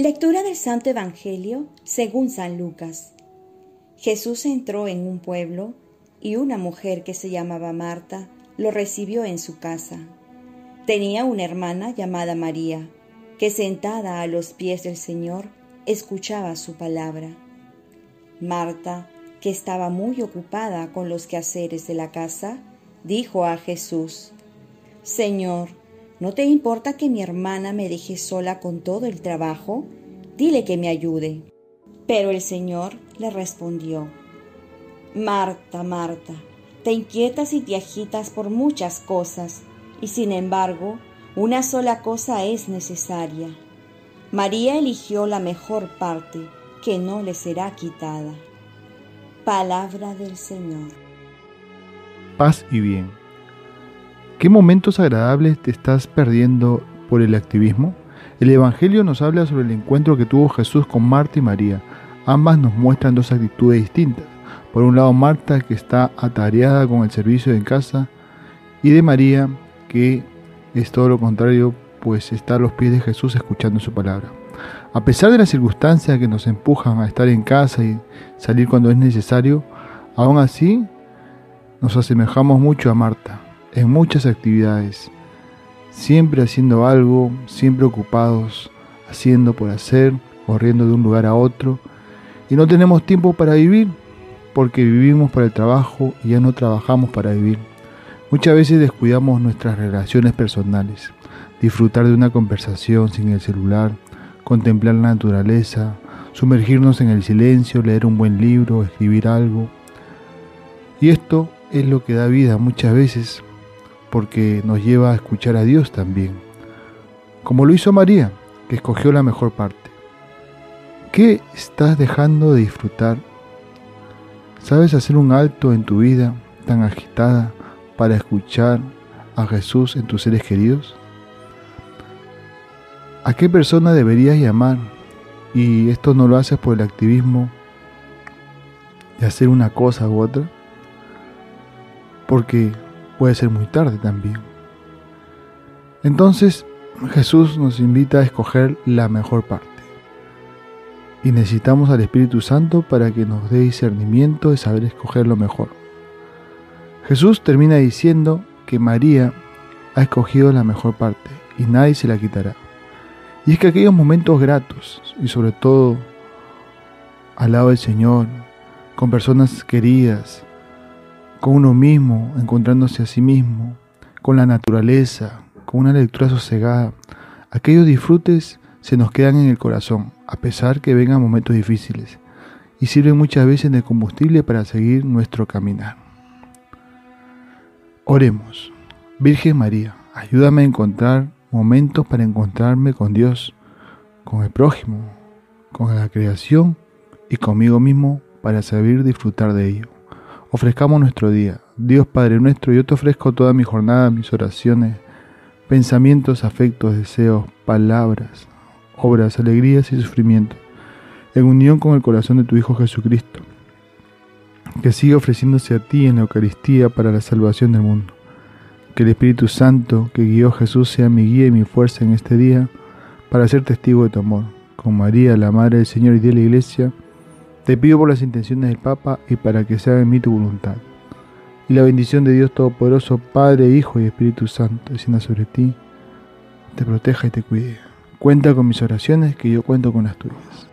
Lectura del Santo Evangelio según San Lucas. Jesús entró en un pueblo y una mujer que se llamaba Marta lo recibió en su casa. Tenía una hermana llamada María, que sentada a los pies del Señor escuchaba su palabra. Marta, que estaba muy ocupada con los quehaceres de la casa, dijo a Jesús, Señor, ¿no te importa que mi hermana me deje sola con todo el trabajo? Dile que me ayude. Pero el Señor le respondió, Marta, Marta, te inquietas y te agitas por muchas cosas, y sin embargo, una sola cosa es necesaria. María eligió la mejor parte, que no le será quitada. Palabra del Señor. Paz y bien. ¿Qué momentos agradables te estás perdiendo por el activismo? El Evangelio nos habla sobre el encuentro que tuvo Jesús con Marta y María. Ambas nos muestran dos actitudes distintas. Por un lado Marta que está atareada con el servicio en casa y de María que es todo lo contrario, pues está a los pies de Jesús escuchando su palabra. A pesar de las circunstancias que nos empujan a estar en casa y salir cuando es necesario, aún así nos asemejamos mucho a Marta en muchas actividades, siempre haciendo algo, siempre ocupados, haciendo por hacer, corriendo de un lugar a otro, y no tenemos tiempo para vivir, porque vivimos para el trabajo y ya no trabajamos para vivir. Muchas veces descuidamos nuestras relaciones personales, disfrutar de una conversación sin el celular, contemplar la naturaleza, sumergirnos en el silencio, leer un buen libro, escribir algo. Y esto es lo que da vida muchas veces porque nos lleva a escuchar a Dios también, como lo hizo María, que escogió la mejor parte. ¿Qué estás dejando de disfrutar? ¿Sabes hacer un alto en tu vida tan agitada para escuchar a Jesús en tus seres queridos? ¿A qué persona deberías llamar? Y esto no lo haces por el activismo de hacer una cosa u otra, porque puede ser muy tarde también. Entonces Jesús nos invita a escoger la mejor parte. Y necesitamos al Espíritu Santo para que nos dé discernimiento de saber escoger lo mejor. Jesús termina diciendo que María ha escogido la mejor parte y nadie se la quitará. Y es que aquellos momentos gratos y sobre todo al lado del Señor, con personas queridas, con uno mismo, encontrándose a sí mismo, con la naturaleza, con una lectura sosegada. Aquellos disfrutes se nos quedan en el corazón, a pesar que vengan momentos difíciles, y sirven muchas veces de combustible para seguir nuestro caminar. Oremos. Virgen María, ayúdame a encontrar momentos para encontrarme con Dios, con el prójimo, con la creación y conmigo mismo para saber disfrutar de ello ofrezcamos nuestro día. Dios Padre nuestro, yo te ofrezco toda mi jornada, mis oraciones, pensamientos, afectos, deseos, palabras, obras, alegrías y sufrimientos, en unión con el corazón de tu Hijo Jesucristo, que siga ofreciéndose a ti en la Eucaristía para la salvación del mundo. Que el Espíritu Santo que guió a Jesús sea mi guía y mi fuerza en este día para ser testigo de tu amor. Con María, la Madre del Señor y de la Iglesia, te pido por las intenciones del Papa y para que se haga en mí tu voluntad. Y la bendición de Dios Todopoderoso, Padre, Hijo y Espíritu Santo, descienda sobre ti, te proteja y te cuide. Cuenta con mis oraciones, que yo cuento con las tuyas.